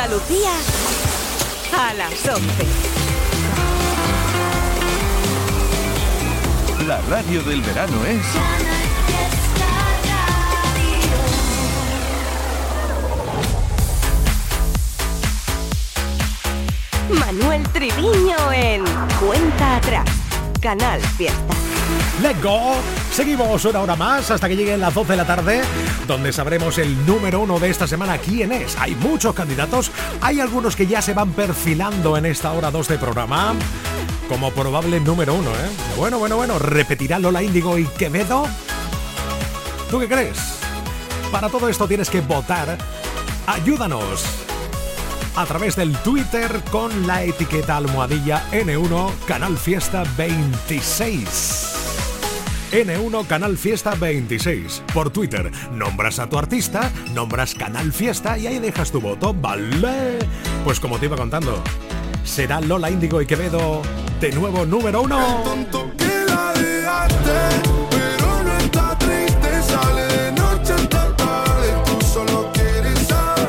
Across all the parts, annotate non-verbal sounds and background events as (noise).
Andalucía a las 11. La radio del verano es... Manuel Triviño en Cuenta Atrás, Canal Fiesta. ¡Let's go! Seguimos una hora más hasta que lleguen las 12 de la tarde, donde sabremos el número uno de esta semana quién es. Hay muchos candidatos, hay algunos que ya se van perfilando en esta hora 2 de programa como probable número uno, ¿eh? Bueno, bueno, bueno, ¿repetirá Lola Índigo y Quevedo? ¿Tú qué crees? Para todo esto tienes que votar. Ayúdanos a través del Twitter con la etiqueta almohadilla N1 Canal Fiesta 26. N1 Canal Fiesta 26. Por Twitter, nombras a tu artista, nombras Canal Fiesta y ahí dejas tu voto, ¿vale? Pues como te iba contando, será Lola Índigo y Quevedo de nuevo número uno.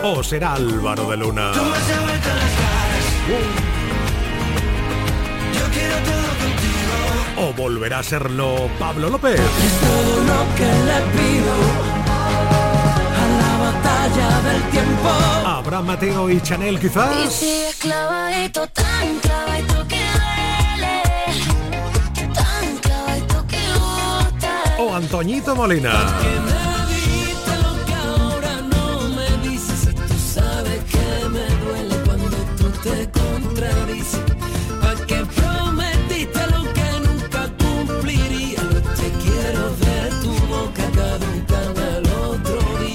O será Álvaro de Luna. O volverá a serlo Pablo López. Es todo lo que le pido a la batalla del tiempo. Habrá Mateo y Chanel quizás. Y sigues clavadito, tan clavadito que duele. Tan clavadito que gusta. O Antoñito Molina.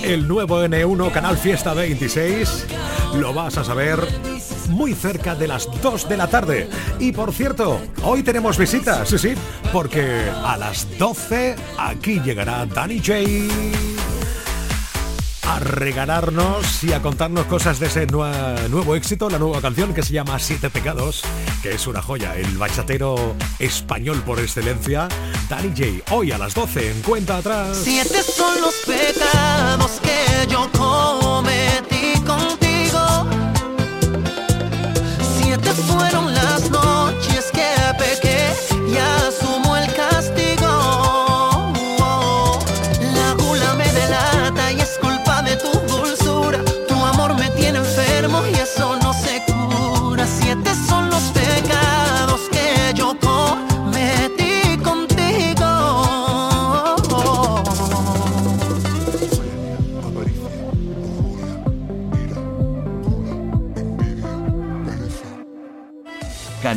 El nuevo N1 Canal Fiesta 26 lo vas a saber muy cerca de las 2 de la tarde. Y por cierto, hoy tenemos visitas, sí, sí, porque a las 12 aquí llegará Danny J a regalarnos y a contarnos cosas de ese nue- nuevo éxito, la nueva canción que se llama Siete Pecados, que es una joya, el bachatero español por excelencia, Danny J, hoy a las 12 en cuenta atrás. Siete son los pecados que yo cometí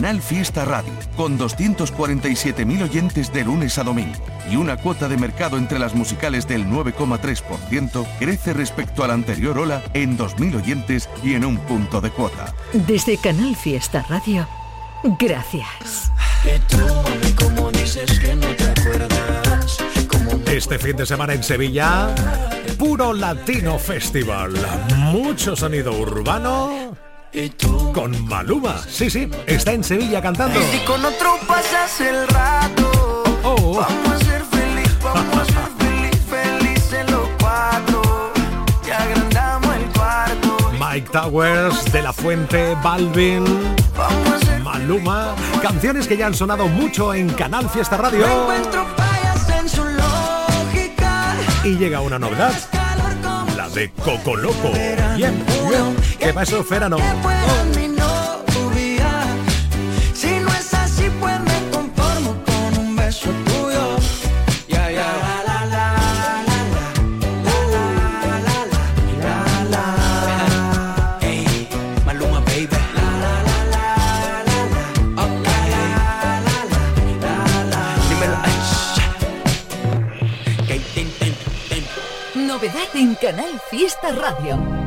Canal Fiesta Radio, con 247.000 oyentes de lunes a domingo y una cuota de mercado entre las musicales del 9,3%, crece respecto a la anterior ola en 2.000 oyentes y en un punto de cuota. Desde Canal Fiesta Radio, gracias. Este fin de semana en Sevilla, Puro Latino Festival. Mucho sonido urbano. Con Maluma. Sí, sí, está en Sevilla cantando. Si con otro pasas el rato, Oh. vamos a ser feliz, vamos a ser feliz, felices los cuatro. Agrandamos el cuarto. Mike Towers, De La Fuente, Balvin, Maluma. Canciones que ya han sonado mucho en Canal Fiesta Radio. Y llega una novedad. La de Coco Loco. Bien, bien. ¿Qué pasó, Ferano? Novedad en Canal Fiesta Radio.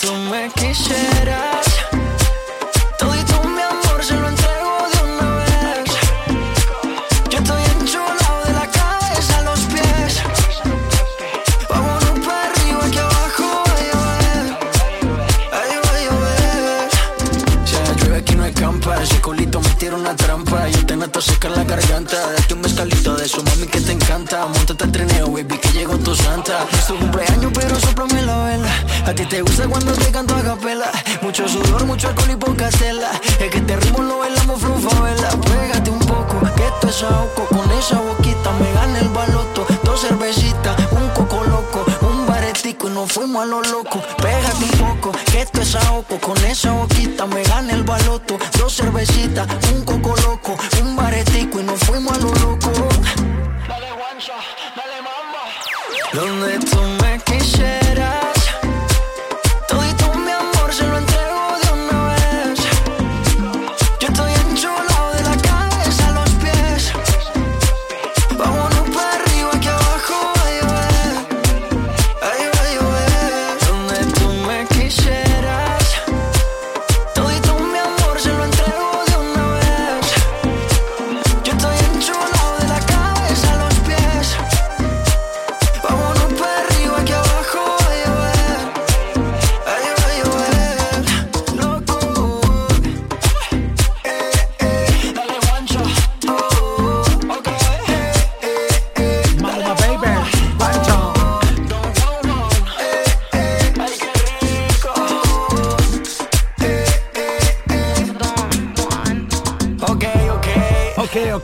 Tú me quisieras, Todito mi amor se lo entrego de una vez. Yo estoy encholado de la cabeza a los pies. Vamos up arriba y aquí abajo vaya vaya ay vaya vaya. Se llueve aquí no hay campa el chicolito me tira una trampa y yo te nato seca la garganta. Aquí un bescalito de su mami que te encanta. Monta tan treneo, baby que llego a tu santa. Es tu cumpleaños pero soplame la vela. A ti te gusta cuando te canto a capela. Mucho sudor, mucho alcohol y poca tela. Es que este ritmo lo bailamos flufa, vela. Pégate un poco, que esto es ahogo. Con esa boquita me gana el baloto. Dos cervecitas, un coco loco, un baretico y nos fuimos a lo loco. Pégate un poco, que esto es ahogo. Con esa boquita me gana el baloto. Dos cervecitas, un coco loco, un baretico y nos fuimos a lo loco. Dale guancha, dale mamba. Donde tú me quisieras.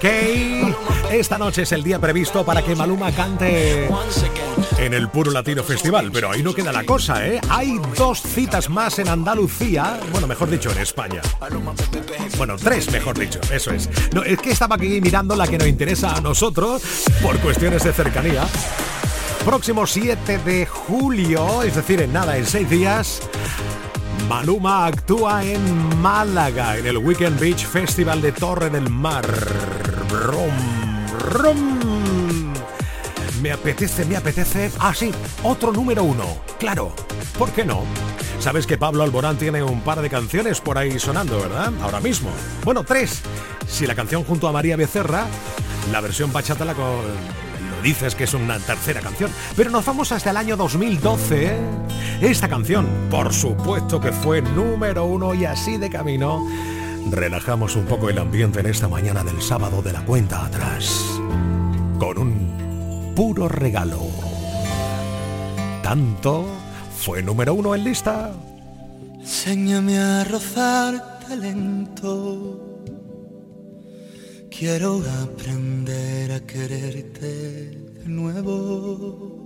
Esta noche es el día previsto para que Maluma cante en el Puro Latino Festival, pero ahí no queda la cosa, ¿eh? Hay dos citas más en Andalucía, bueno, mejor dicho, en España. Bueno, tres, mejor dicho, eso es. No, es que estaba aquí mirando la que nos interesa a nosotros por cuestiones de cercanía. Próximo 7 de julio, es decir, en nada, en seis días, Maluma actúa en Málaga, en el Weekend Beach Festival de Torre del Mar. Rom, rom. Me apetece, me apetece. Ah, sí, otro número uno. Claro, ¿por qué no? Sabes que Pablo Alborán tiene un par de canciones por ahí sonando, ¿verdad? Ahora mismo. Bueno, tres. Si la canción junto a María Becerra, la versión bachata la co- lo dices que es una tercera canción. Pero nos vamos hasta el año 2012. Esta canción, por supuesto que fue número uno y así de camino. Relajamos un poco el ambiente en esta mañana del sábado de la cuenta atrás. Con un puro regalo. Tanto fue número uno en lista. Enséñame a rozarte lento. Quiero aprender a quererte de nuevo.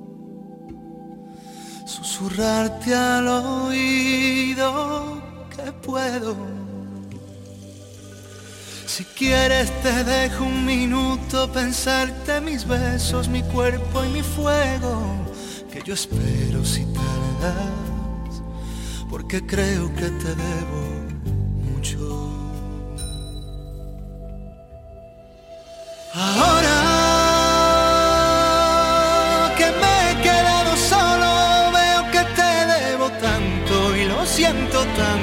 Susurrarte al oído que puedo. Si quieres te dejo un minuto pensarte mis besos, mi cuerpo y mi fuego. Que yo espero si tardas porque creo que te debo mucho. Ahora que me he quedado solo, veo que te debo tanto y lo siento tanto.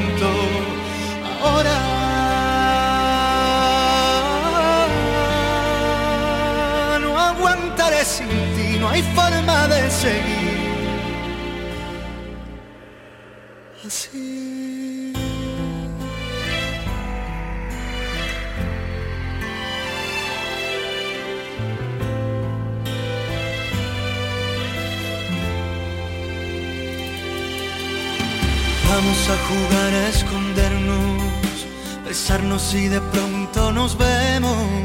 Hay forma de seguir. Así. Vamos a jugar a escondernos, besarnos y de pronto nos vemos.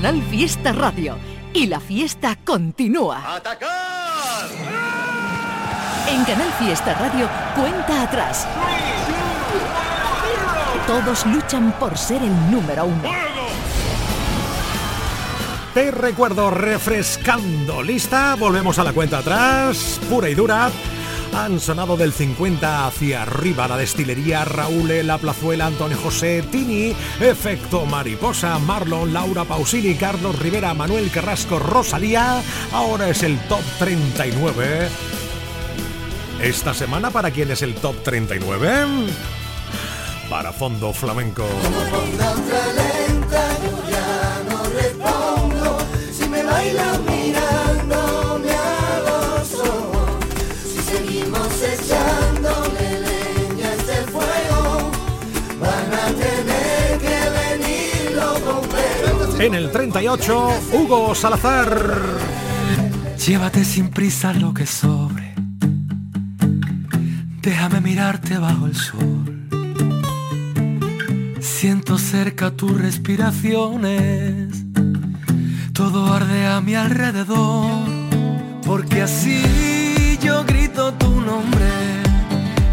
Canal Fiesta Radio. Y la fiesta continúa. ¡Atacar! En Canal Fiesta Radio, cuenta atrás. Todos luchan por ser el número uno. Te recuerdo refrescando. ¿Lista? Volvemos a la cuenta atrás. Pura y dura. Han sonado del 50 hacia arriba la destilería Raúl, La Plazuela, Antonio José, Tini, Efecto Mariposa, Marlon, Laura Pausini, Carlos Rivera, Manuel Carrasco, Rosalía. Ahora es el top 39. Esta semana, ¿para quién es el top 39? Para Fondo Flamenco. En el 38, Hugo Salazar. Llévate sin prisa lo que sobre. Déjame mirarte bajo el sol. Siento cerca tus respiraciones. Todo arde a mi alrededor. Porque así yo grito tu nombre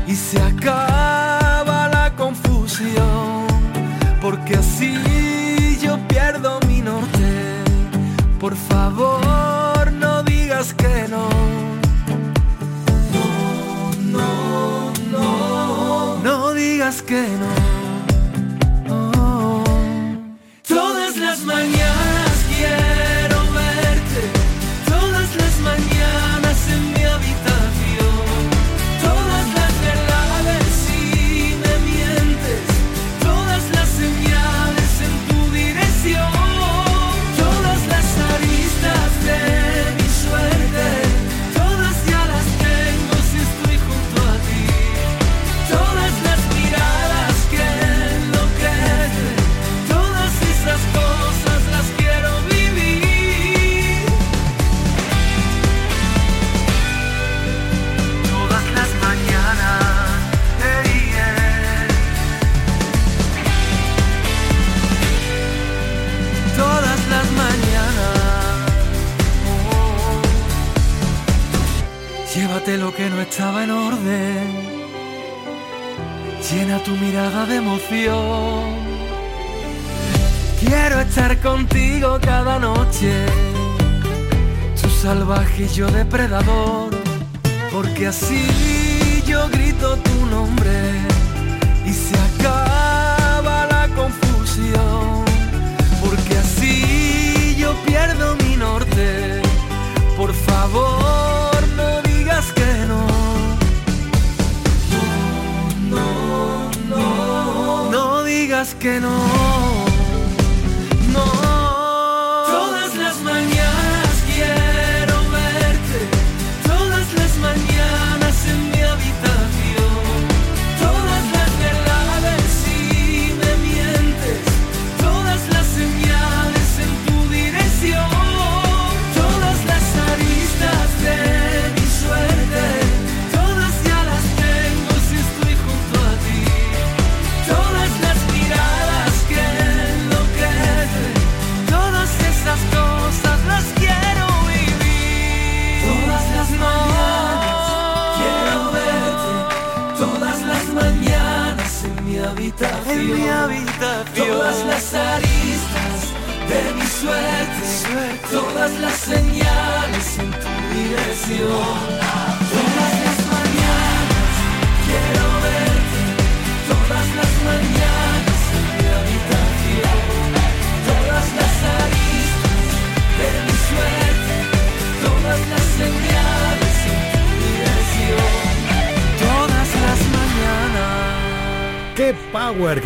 Y se acaba Por favor no digas que no. No, no, no. No digas que no Tu mirada de emoción. Quiero estar contigo cada noche. Tú salvaje y yo depredador. Porque así yo grito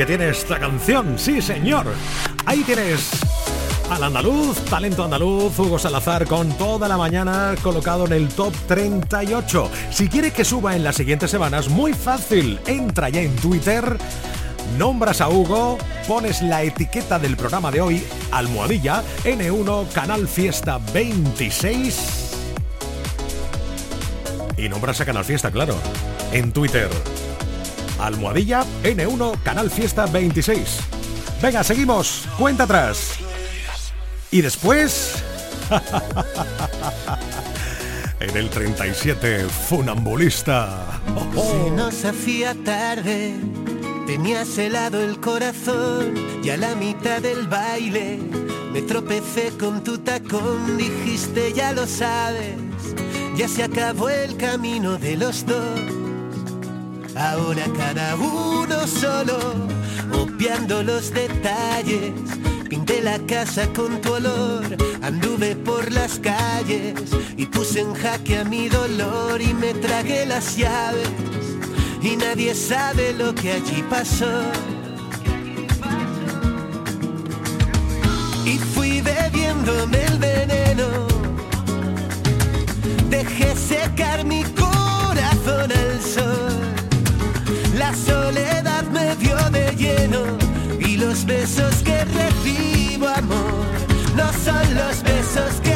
que tiene esta canción! ¡Sí, señor! Ahí tienes al andaluz, talento andaluz, Hugo Salazar con toda la mañana colocado en el top 38. Si quieres que suba en las siguientes semanas, muy fácil, entra ya en Twitter, nombras a Hugo, pones la etiqueta del programa de hoy, almohadilla, N1, Canal Fiesta 26 y nombras a Canal Fiesta, claro, en Twitter. Almohadilla N1 Canal Fiesta 26. Venga, seguimos. Cuenta atrás. Y después... (laughs) en el 37, Funambulista. Se nos hacía tarde, tenías helado el corazón y a la mitad del baile me tropecé con tu tacón, dijiste ya lo sabes, ya se acabó el camino de los dos. Ahora cada uno solo, obviando los detalles. Pinté la casa con tu olor, anduve por las calles y puse en jaque a mi dolor y me tragué las llaves. Y nadie sabe lo que allí pasó. Y fui bebiéndome el veneno. Dejé secar mi corazón al sol. Soledad me dio de lleno y los besos que recibo amor no son los besos que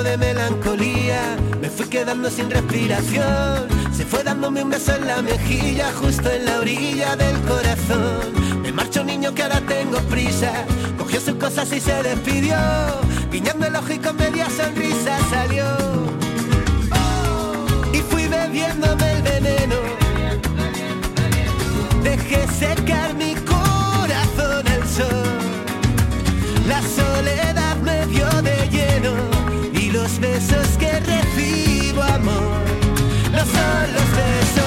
de melancolía, me fui quedando sin respiración. Se fue dándome un beso en la mejilla, justo en la orilla del corazón. Me marcho niño que ahora tengo prisa, cogió sus cosas y se despidió. Guiñando el ojo y con media sonrisa salió. Y fui bebiéndome el veneno. Dejé secar mi corazón al sol. La soledad los besos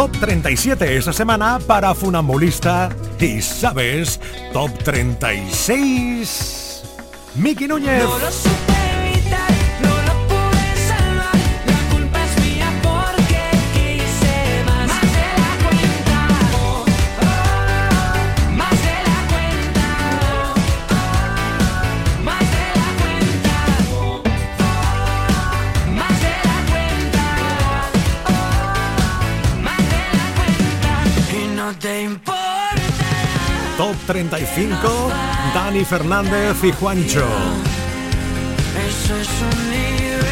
Top 37 esta semana para Funambulista. Y sabes, Top 36. Miki Núñez. 35, Dani Fernández y Juancho. Eso es universal,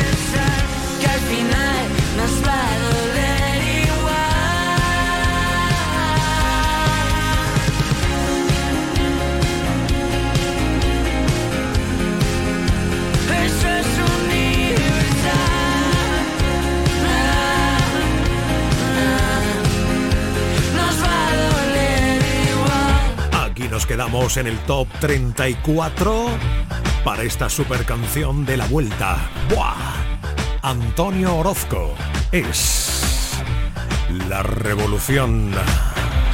nos quedamos en el top 34 para esta super canción de la vuelta. ¡Buah! Antonio Orozco es la revolución.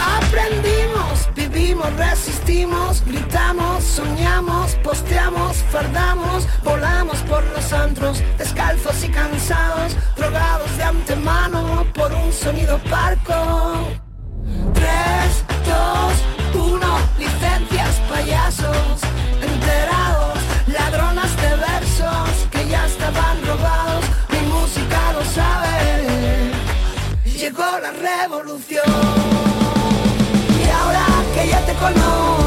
Aprendimos, vivimos, resistimos, gritamos, soñamos, posteamos, fardamos, volamos por los antros, descalzos y cansados, drogados de antemano por un sonido parco. 3, 2, 1, licencias, payasos, enterados, ladronas de versos que ya estaban robados, mi música lo sabe, llegó la revolución. Y ahora que ya te conozco,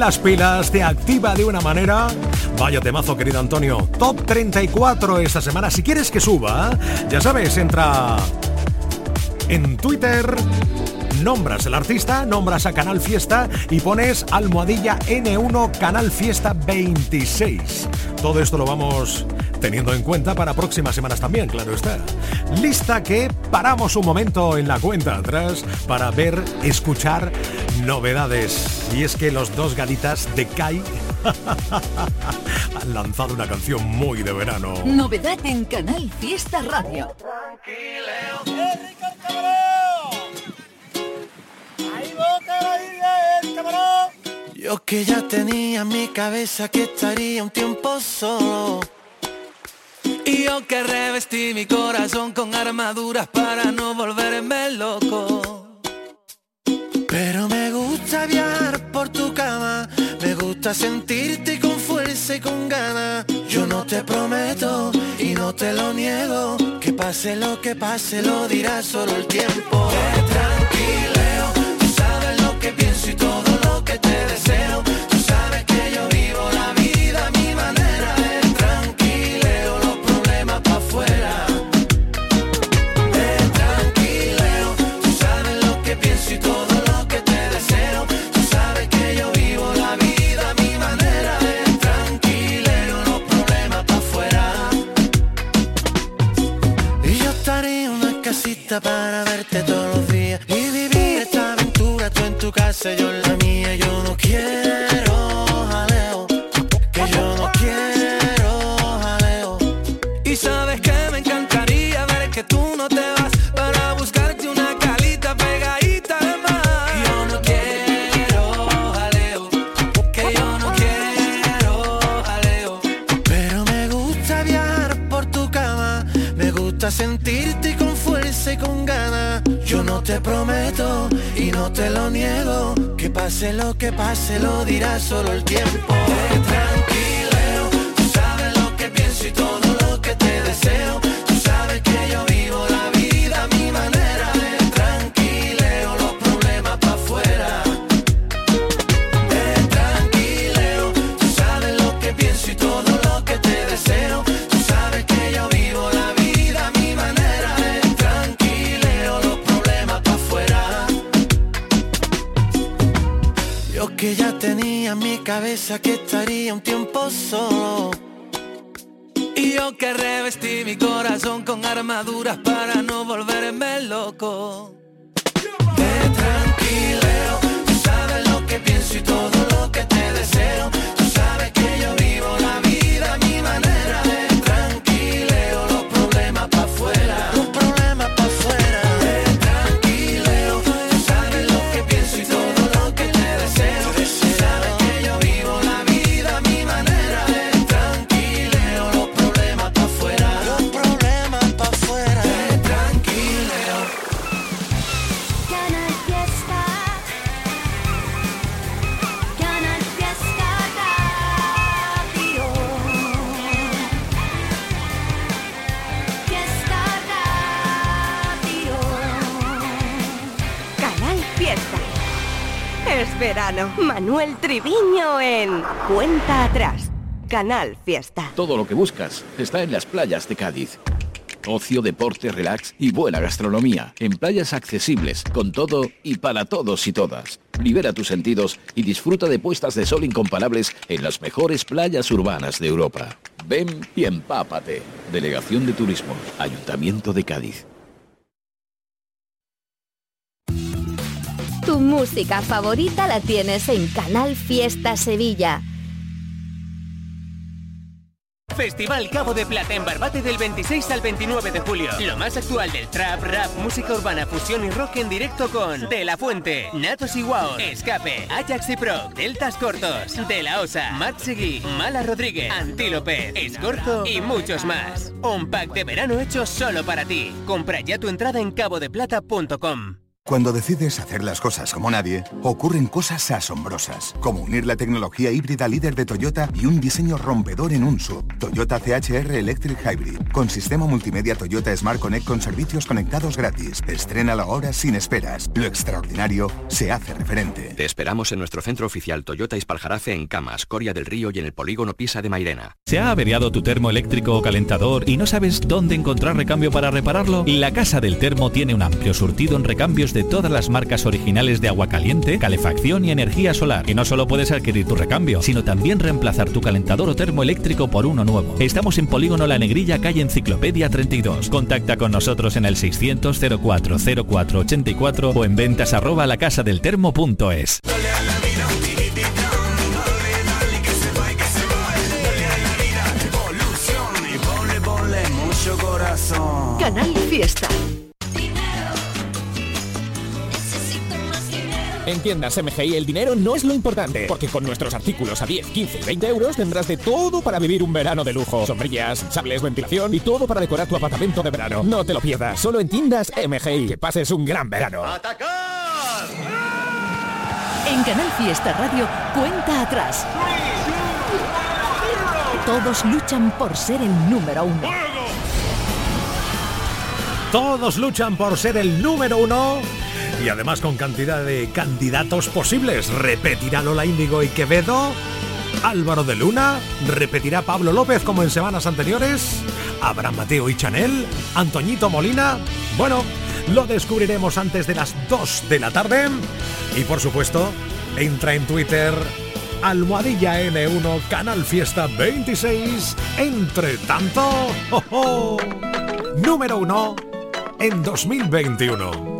las pilas, te activa de una manera. Vaya temazo, querido Antonio. Top 34 esta semana. Si quieres que suba, ya sabes, entra en Twitter, nombras el artista, nombras a Canal Fiesta y pones almohadilla N1 Canal Fiesta 26. Todo esto lo vamos teniendo en cuenta para próximas semanas también, claro está. Lista que paramos un momento en la cuenta atrás para ver, escuchar novedades. Y es que los dos galitas de Kai (laughs) han lanzado una canción muy de verano. Novedad en Canal Fiesta Radio. Yo que ya tenía en mi cabeza que estaría un tiempo solo. Y yo que revestí mi corazón con armaduras para no volverme loco. Pero me gusta viajar por tu cama, me gusta sentirte con fuerza y con ganas. Yo no te prometo y no te lo niego que pase lo que pase, lo dirá solo el tiempo. Tú sabes lo que pienso y todo lo que te deseo. Pase lo que pase lo dirá solo el tiempo. Que estaría un tiempo solo. Y yo que revestí mi corazón con armaduras para no volverme loco. Cuenta Atrás. Canal Fiesta. Todo lo que buscas está en las playas de Cádiz. Ocio, deporte, relax y buena gastronomía. En playas accesibles, con todo y para todos y todas. Libera tus sentidos y disfruta de puestas de sol incomparables en las mejores playas urbanas de Europa. Ven y empápate. Delegación de Turismo, Ayuntamiento de Cádiz. Tu música favorita la tienes en Canal Fiesta Sevilla. Festival Cabo de Plata en Barbate del 26 al 29 de julio. Lo más actual del trap, rap, música urbana, fusión y rock en directo con De La Fuente, Natos y Wow, Escape, Ajax y Pro, Deltas Cortos, De La Osa, Matt Mala Rodríguez, Antílope, Escorzo y muchos más. Un pack de verano hecho solo para ti. Compra ya tu entrada en cabodeplata.com. Cuando decides hacer las cosas como nadie, ocurren cosas asombrosas, como unir la tecnología híbrida líder de Toyota y un diseño rompedor en un sub. Toyota CHR Electric Hybrid, con sistema multimedia Toyota Smart Connect con servicios conectados gratis. Estrena ahora sin esperas. Lo extraordinario se hace referente. Te esperamos en nuestro centro oficial Toyota Ispaljarafe en Camas, Coria del Río y en el polígono Pisa de Mairena. ¿Se ha averiado tu termo eléctrico o calentador y no sabes dónde encontrar recambio para repararlo? La Casa del Termo tiene un amplio surtido en recambios de todas las marcas originales de agua caliente, calefacción y energía solar. Y no solo puedes adquirir tu recambio, sino también reemplazar tu calentador o termo eléctrico por uno nuevo. Estamos en Polígono La Negrilla, calle Enciclopedia 32. Contacta con nosotros en el 600 04 04 84 o en ventas arroba lacasadeltermo.es. Canal Fiesta. En tiendas MGI el dinero no es lo importante, porque con nuestros artículos a 10, 15 y 20 euros tendrás de todo para vivir un verano de lujo. Sombrillas, sables, ventilación y todo para decorar tu apartamento de verano. No te lo pierdas, solo en tiendas MGI. Que pases un gran verano. En Canal Fiesta Radio, cuenta atrás. Todos luchan por ser el número uno. Todos luchan por ser el número uno y además con cantidad de candidatos posibles. ¿Repetirá Lola Índigo y Quevedo? Álvaro de Luna, repetirá Pablo López como en semanas anteriores, Abraham Mateo y Chanel, Antoñito Molina. Bueno, lo descubriremos antes de las 2 de la tarde. Y por supuesto, entra en Twitter Almohadilla N1 Canal Fiesta 26. Entre tanto, ¡oh, número uno en 2021.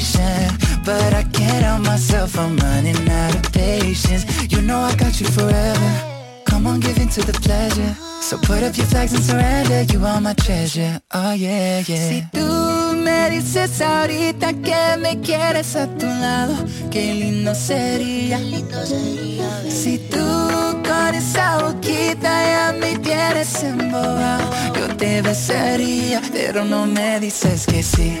have this conversation. But I can't help myself, I'm running out of patience. You know I got you forever. Come on, give in to the pleasure. So put up your flags and surrender. You are my treasure. Oh yeah, yeah. Si tú me dices ahorita que me quieres a tu lado, qué lindo sería. Si tú con esa boquita ya me tienes embobado, Yo te besaría, pero no me dices que sí,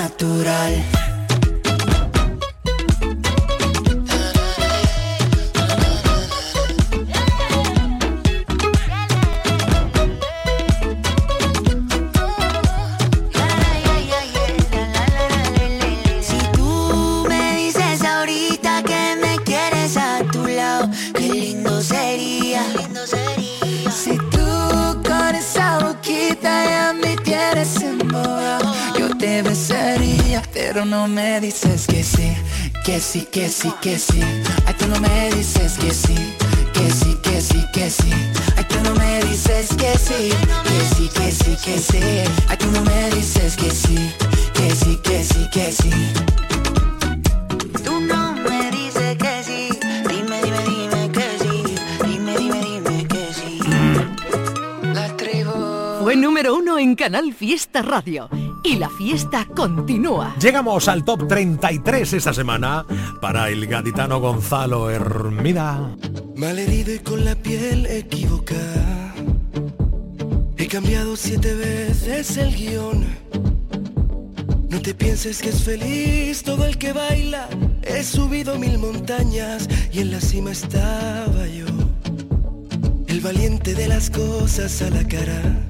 natural. Que sí, que sí, que sí. Ay, tú no me dices que sí, que sí, que sí, que sí. Ay, tú no me dices que sí, que sí, que sí, que sí. Ay, tú no me dices que sí, que sí, que sí, que sí. Tú no me dices que sí, dime, dime, dime que sí, dime, dime, dime que sí. La tribu. Fue número uno en Canal Fiesta Radio. Y la fiesta continúa. Llegamos al top 33 esta semana para el gaditano Gonzalo Hermida. Malherido y con la piel equivocada. He cambiado siete veces el guion. No te pienses que es feliz todo el que baila. He subido mil montañas y en la cima estaba yo. El valiente de las cosas a la cara.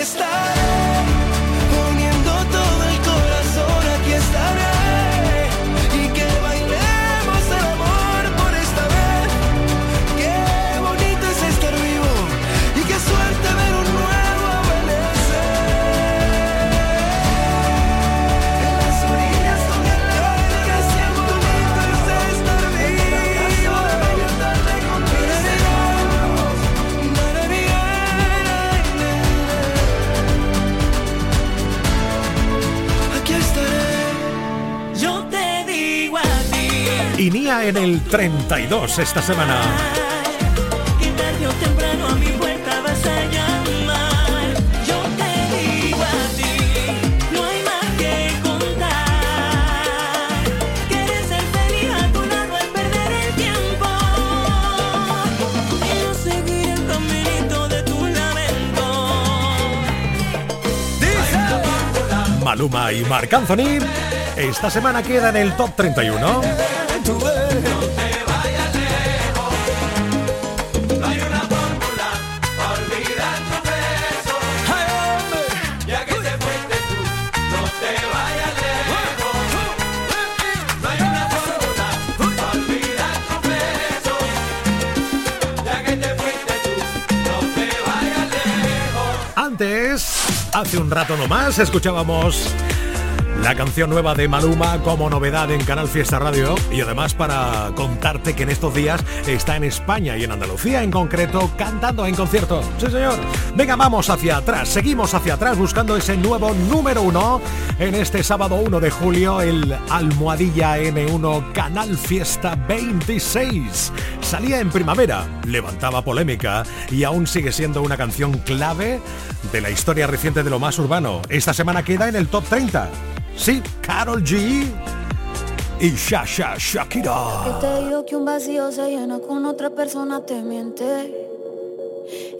está. Seguir el caminito de tu lamento. Maluma y Marc Anthony. Esta semana queda en el top 31. Hace un rato nomás, escuchábamos la canción nueva de Maluma como novedad en Canal Fiesta Radio y además para contarte que en estos días está en España y en Andalucía en concreto cantando en concierto. Sí, señor. Venga, vamos hacia atrás, seguimos hacia atrás buscando ese nuevo número uno en este sábado 1 de julio, el Almohadilla N1 Canal Fiesta 26. Salía en primavera, levantaba polémica y aún sigue siendo una canción clave de la historia reciente de lo más urbano. Esta semana queda en el top 30. Sí, Carol G y Shasha Shakira.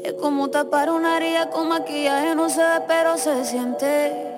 Es como tapar una con maquillaje, no pero se siente.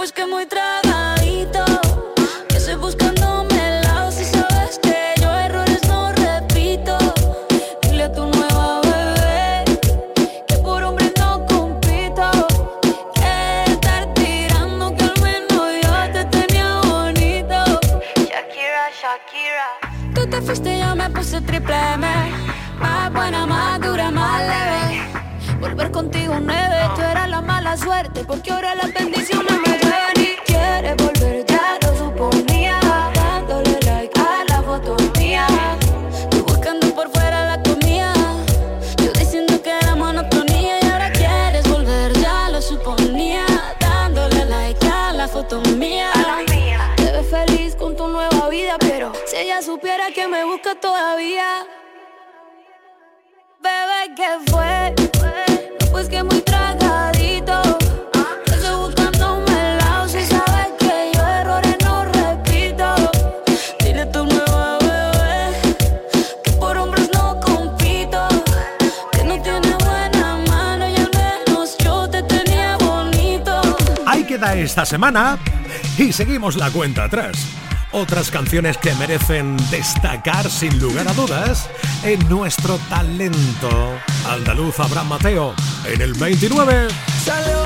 Pues que muy tragadito. semana y seguimos la cuenta atrás. Otras canciones que merecen destacar sin lugar a dudas en nuestro talento. Andaluz Abraham Mateo en el 29. ¡Salud!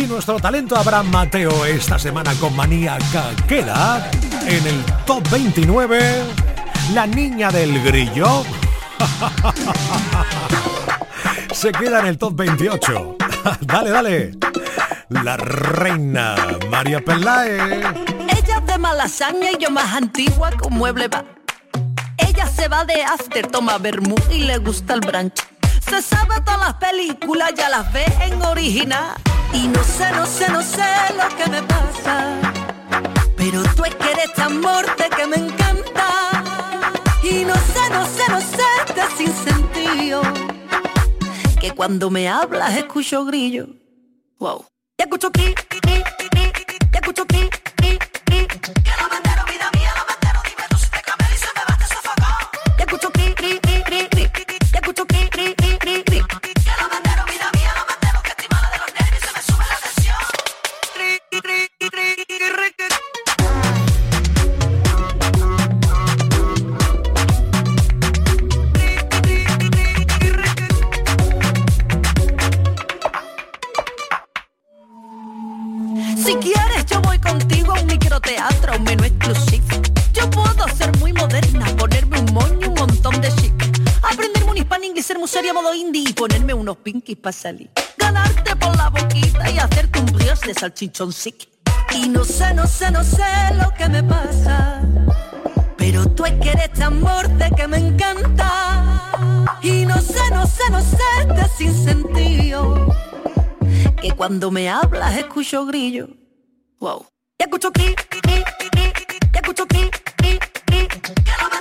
así nuestro talento Abraham Mateo esta semana con Maníaca queda en el top 29 la niña del grillo. (laughs) Se queda en el top 28 (laughs) dale dale. La reina María Pelae ella es de malasaña y yo más antigua con mueble va. Ella se va de after toma vermú y le gusta el branch se sabe todas las películas, ya las ves en original. Y no sé, no sé, no sé lo que me pasa. Pero tú es que eres este tan morte que me encanta. Y no sé, no sé, no sé, te sin sentido. Que cuando me hablas escucho grillo. Wow. Te escucho aquí, aquí. ser museria modo indie y ponerme unos pinkies para salir. Ganarte por la boquita y hacerte un brioche de salchichón sick. Y no sé, no sé, no sé lo que me pasa. Pero tú es que eres tan morte que me encanta. Y no sé, no sé, no sé de sin sentido. Que cuando me hablas escucho grillo. Wow. Ya escucho aquí, ya escucho aquí, que no me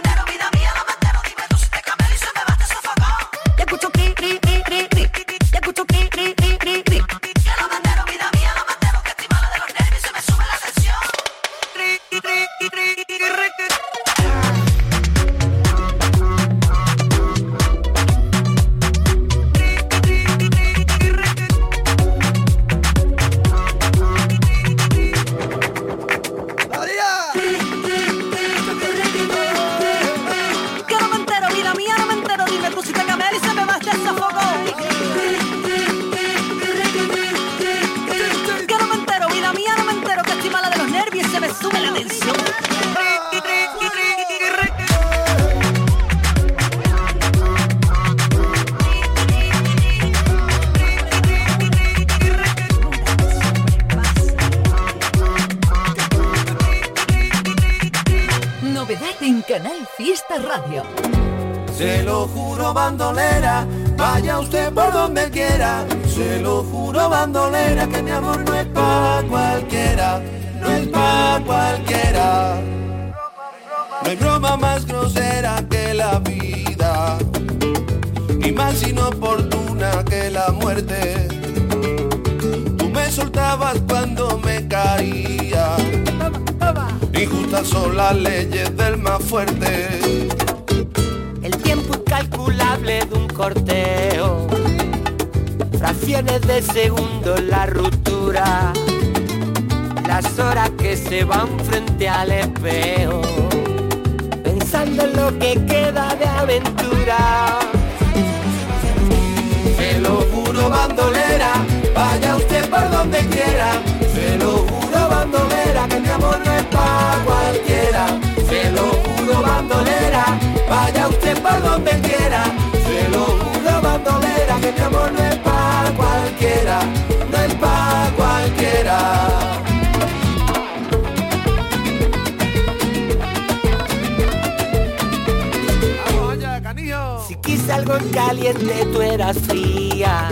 caliente, tú eras fría.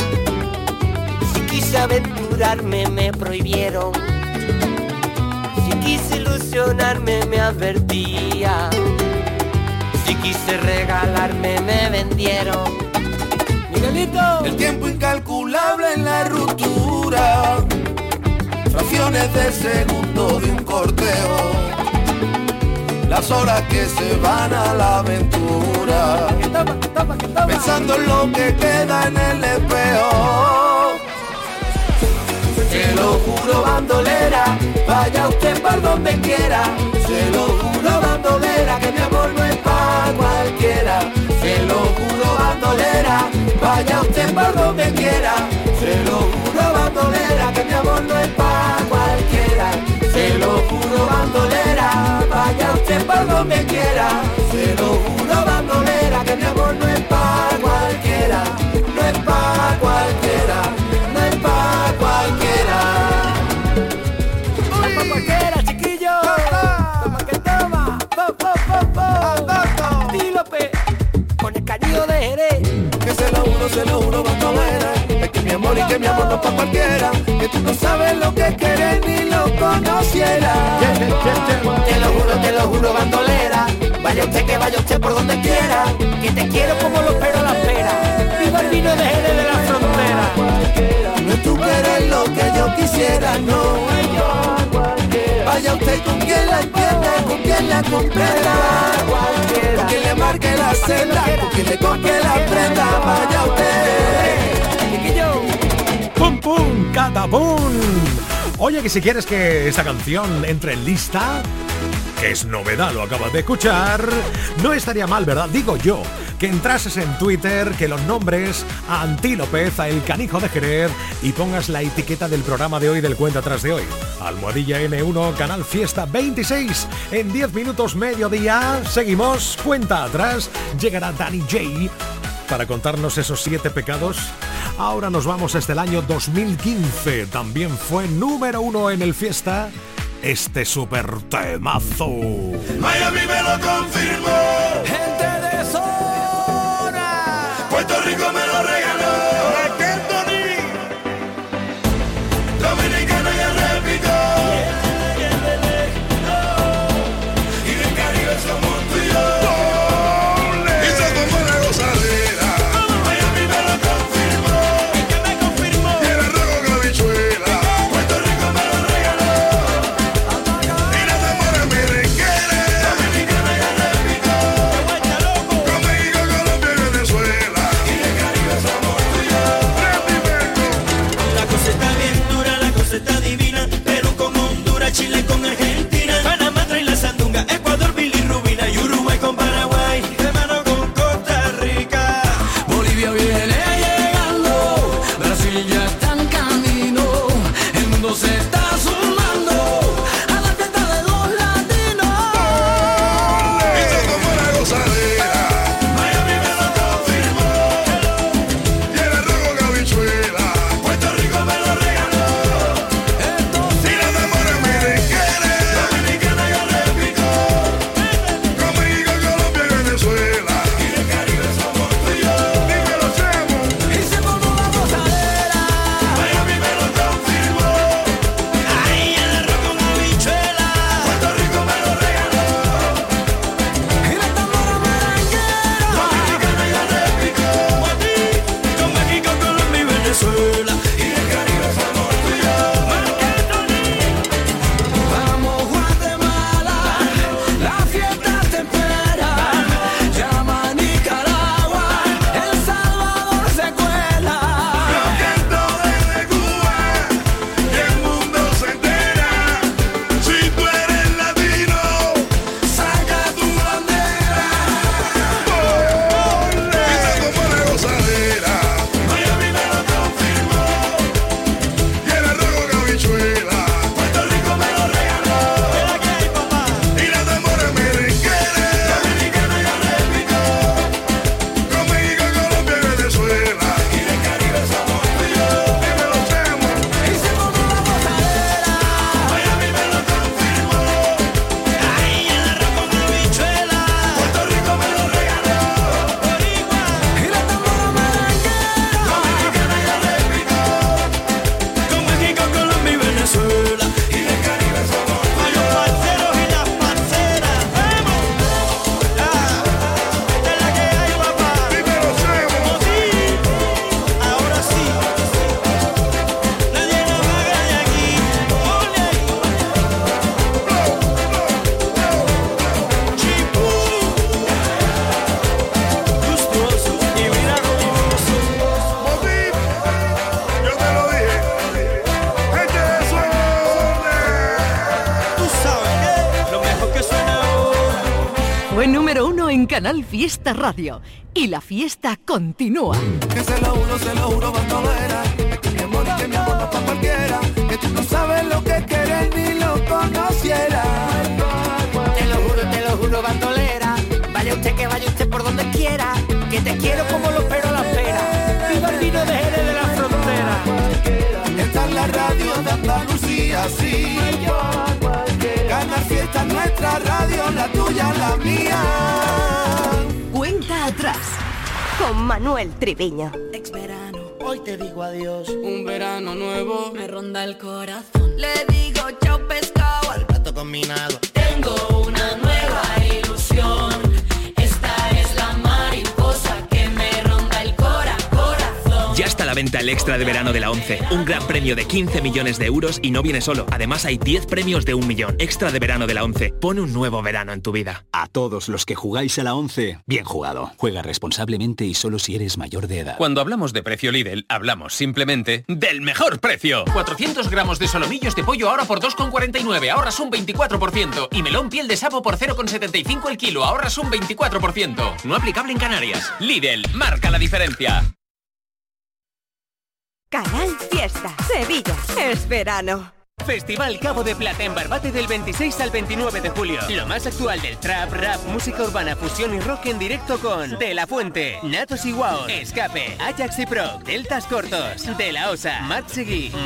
Si quise aventurarme, me prohibieron. Si quise ilusionarme, me advertía. Si quise regalarme, me vendieron. Miguelito. El tiempo incalculable en la ruptura. Fracciones de segundo de un corteo. Las horas que se van a la aventura. Pensando en lo que queda en el espejo. Se lo juro bandolera, vaya usted por donde quiera. Se lo juro bandolera, que mi amor no es pa' cualquiera. Se lo juro bandolera, vaya usted por donde quiera. Se lo juro bandolera, que mi amor no es pa' por donde quiera. Se lo juro bandolera, que mi amor no es y que mi amor no pa' cualquiera. Que tú no sabes lo que quieres ni lo conocieras. Te lo juro, te lo juro, bandolera. Vaya usted que vaya usted por donde quiera. Que te quiero como lo espero la espera. Viva el vino de Jerez de la frontera. No es tú que eres lo que yo quisiera, no. Vaya usted con quien la entienda, con quien la comprenda. Con quien le marque la senda, con quien le compre la prenda. Vaya usted. ¡Pum, pum! ¡Catapum! Oye, que si quieres que esta canción entre en lista, que es novedad, lo acabas de escuchar, no estaría mal, ¿verdad? Digo yo, que entrases en Twitter, que los nombres a Anti López, a El Canijo de Jerez y pongas la etiqueta del programa de hoy del Cuenta Atrás de hoy. Almohadilla N1, Canal Fiesta 26. En 10 minutos mediodía, seguimos, Cuenta Atrás, llegará Danny J para contarnos esos siete pecados Ahora nos vamos hasta el año 2015. También fue número uno en el fiesta este super temazo. Miami me lo confirmó. Gente de zona. Puerto Rico Fiesta Radio. Y la fiesta continúa. Que se lo juro, se lo juro, bandolera. Que mi amor, que mi amor no es pa' cualquiera. Que tú no sabes lo que querer ni lo conociera. Te lo juro, te lo juro, bandolera. Vaya usted que vaya usted por donde quiera. Que te quiero como lo espero a la espera. Viva el vino de Jerez de la frontera. Esta es la radio de Andalucía, sí. Ganar fiesta es nuestra radio, la tuya, la mía. Atrás. Con Manuel Triviño. Ex verano, Hoy te digo adiós. Un verano nuevo. me ronda el corazón. Le digo chao pescado al Plato combinado. Tengo una nueva ilusión. La venta el extra de verano de la 11. Un gran premio de 15 millones de euros y no viene solo. Además hay 10 premios de un millón. Extra de verano de la 11. Pone un nuevo verano en tu vida. A todos los que jugáis a la 11, bien jugado. Juega responsablemente y solo si eres mayor de edad. Cuando hablamos de precio Lidl, hablamos simplemente del mejor precio. 400 gramos de solomillos de pollo ahora por 2,49, ahorras un 24%. Y melón piel de sapo por 0,75 el kilo, ahorras un 24%. No aplicable en Canarias. Lidl, marca la diferencia. Canal Fiesta. Sevilla. Es verano. Festival Cabo de Plata en Barbate del 26 al 29 de julio. Lo más actual del trap, rap, música urbana, fusión y rock en directo con De La Fuente, Natos y Wow, Escape, Ajax y Pro, Deltas Cortos, De La Osa, Matt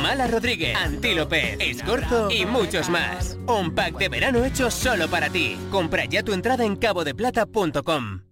Mala Rodríguez, Antílope, Escorzo y muchos más. Un pack de verano hecho solo para ti. Compra ya tu entrada en cabodeplata.com.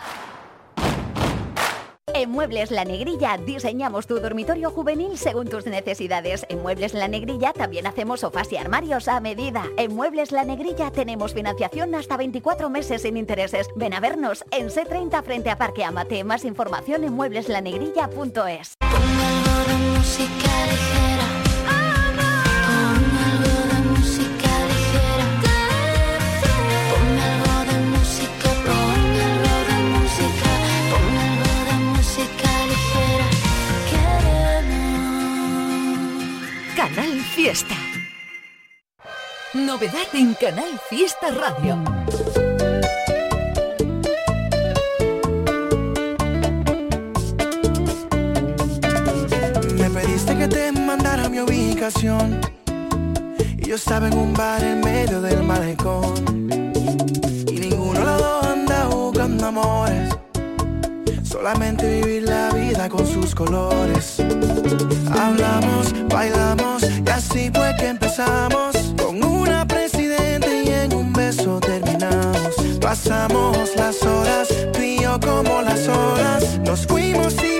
En Muebles La Negrilla diseñamos tu dormitorio juvenil según tus necesidades. En Muebles La Negrilla también hacemos sofás y armarios a medida. En Muebles La Negrilla tenemos financiación hasta 24 meses sin intereses. Ven a vernos en C30 frente a Parque Amate. Más información en muebleslanegrilla.es. Fiesta. Novedad en Canal Fiesta Radio. Me pediste que te mandara mi ubicación Y yo estaba en un bar en medio del malecón Y ninguno de los dos anda buscando amores Solamente vivir la vida con sus colores así fue que empezamos. Con una presidente y en un beso terminamos. Pasamos las horas, tú y yo como las olas Nos fuimos y